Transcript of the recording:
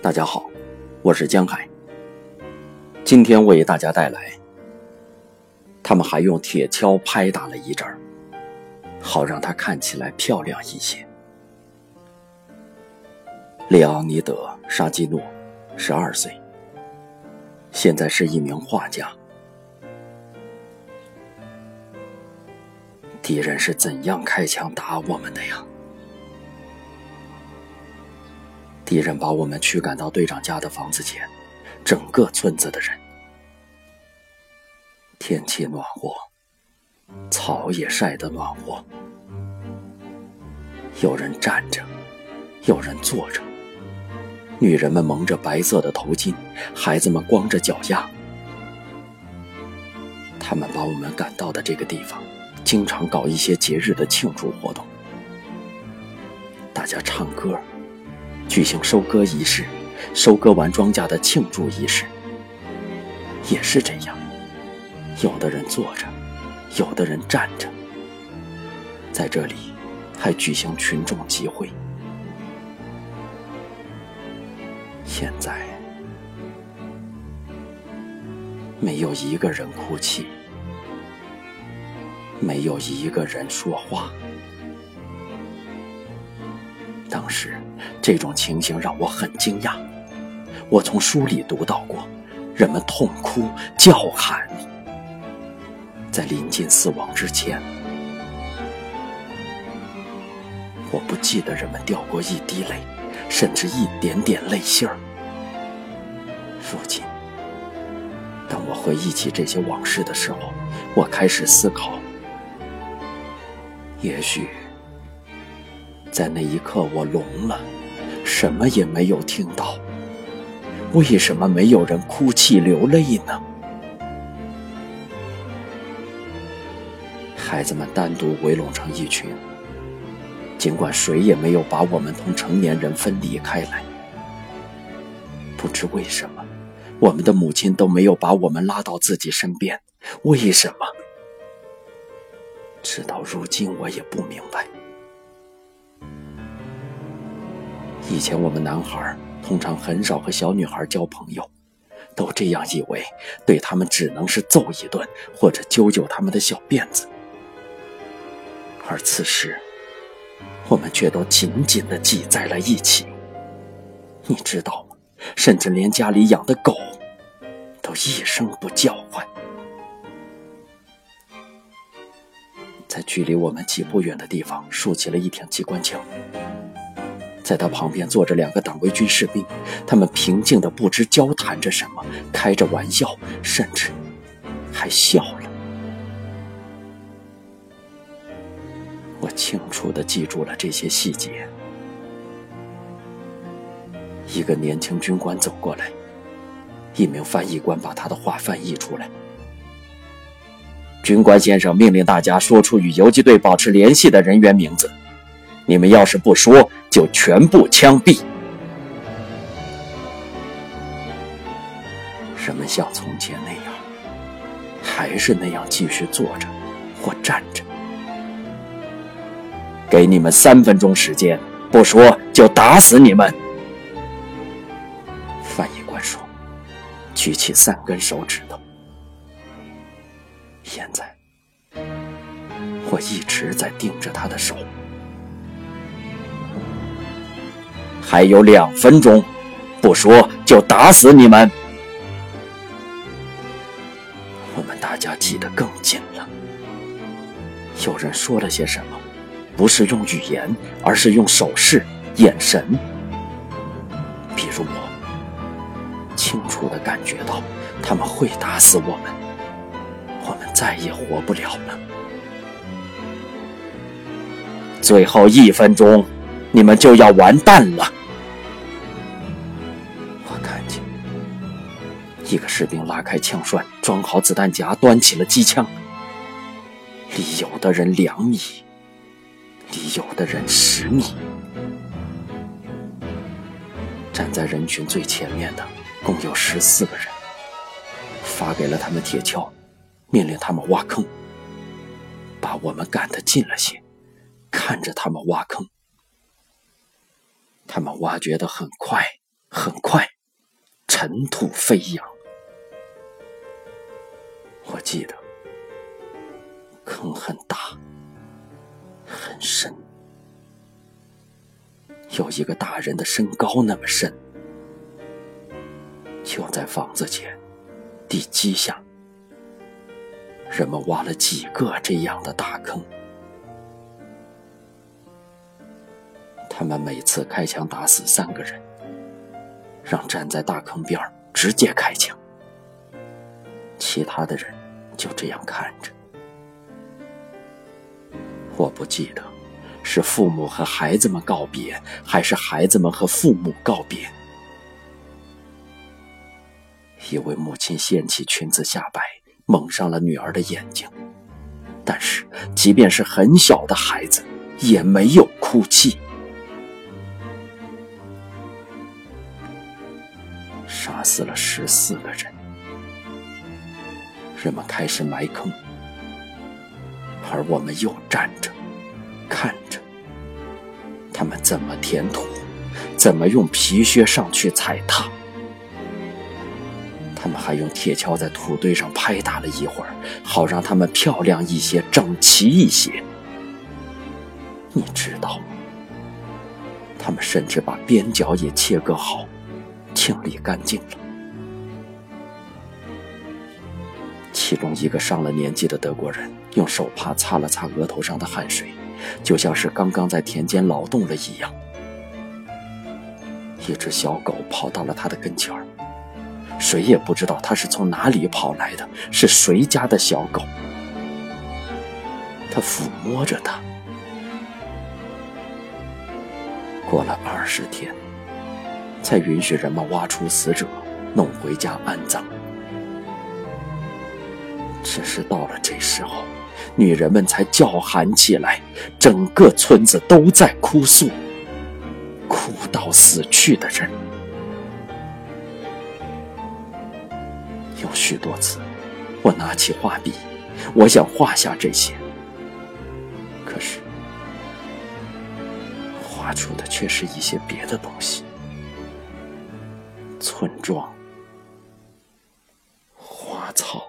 大家好，我是江海。今天为大家带来，他们还用铁锹拍打了一阵儿，好让它看起来漂亮一些。列昂尼德·沙基诺，十二岁，现在是一名画家。敌人是怎样开枪打我们的呀？敌人把我们驱赶到队长家的房子前，整个村子的人。天气暖和，草也晒得暖和。有人站着，有人坐着。女人们蒙着白色的头巾，孩子们光着脚丫。他们把我们赶到的这个地方，经常搞一些节日的庆祝活动，大家唱歌。举行收割仪式，收割完庄稼的庆祝仪式也是这样。有的人坐着，有的人站着，在这里还举行群众集会。现在没有一个人哭泣，没有一个人说话。当时，这种情形让我很惊讶。我从书里读到过，人们痛哭叫喊，在临近死亡之前。我不记得人们掉过一滴泪，甚至一点点泪芯儿。父亲，当我回忆起这些往事的时候，我开始思考：也许……在那一刻，我聋了，什么也没有听到。为什么没有人哭泣流泪呢？孩子们单独围拢成一群，尽管谁也没有把我们同成年人分离开来。不知为什么，我们的母亲都没有把我们拉到自己身边。为什么？直到如今，我也不明白。以前我们男孩通常很少和小女孩交朋友，都这样以为，对他们只能是揍一顿或者揪揪他们的小辫子。而此时，我们却都紧紧地挤在了一起。你知道吗？甚至连家里养的狗，都一声不叫唤。在距离我们几步远的地方，竖起了一挺机关枪。在他旁边坐着两个党卫军士兵，他们平静的不知交谈着什么，开着玩笑，甚至还笑了。我清楚的记住了这些细节。一个年轻军官走过来，一名翻译官把他的话翻译出来。军官先生命令大家说出与游击队保持联系的人员名字。你们要是不说，就全部枪毙。人们像从前那样，还是那样继续坐着或站着。给你们三分钟时间，不说就打死你们。翻译官说：“举起三根手指头。”现在，我一直在盯着他的手。还有两分钟，不说就打死你们！我们大家挤得更紧了。有人说了些什么，不是用语言，而是用手势、眼神。比如我，清楚的感觉到他们会打死我们，我们再也活不了了。最后一分钟，你们就要完蛋了。一个士兵拉开枪栓，装好子弹夹，端起了机枪。离有的人两米，离有的人十米。站在人群最前面的共有十四个人。发给了他们铁锹，命令他们挖坑，把我们赶得近了些，看着他们挖坑。他们挖掘得很快，很快，尘土飞扬。记得坑很大，很深，有一个大人的身高那么深。就在房子前地基下，人们挖了几个这样的大坑。他们每次开枪打死三个人，让站在大坑边直接开枪，其他的人就这样看着。我不记得是父母和孩子们告别，还是孩子们和父母告别。一位母亲掀起裙子下摆，蒙上了女儿的眼睛。但是，即便是很小的孩子，也没有哭泣。杀死了十四个人，人们开始埋坑，而我们又站着，看着他们怎么填土，怎么用皮靴上去踩踏。他们还用铁锹在土堆上拍打了一会儿，好让它们漂亮一些、整齐一些。你知道吗？他们甚至把边角也切割好，清理干净了。中一个上了年纪的德国人用手帕擦了擦额头上的汗水，就像是刚刚在田间劳动了一样。一只小狗跑到了他的跟前儿。谁也不知道它是从哪里跑来的，是谁家的小狗。他抚摸着它。过了二十天，才允许人们挖出死者，弄回家安葬。只是到了这时候，女人们才叫喊起来，整个村子都在哭诉，哭到死去的人。有许多次，我拿起画笔，我想画下这些，可是画出的却是一些别的东西：村庄、花草。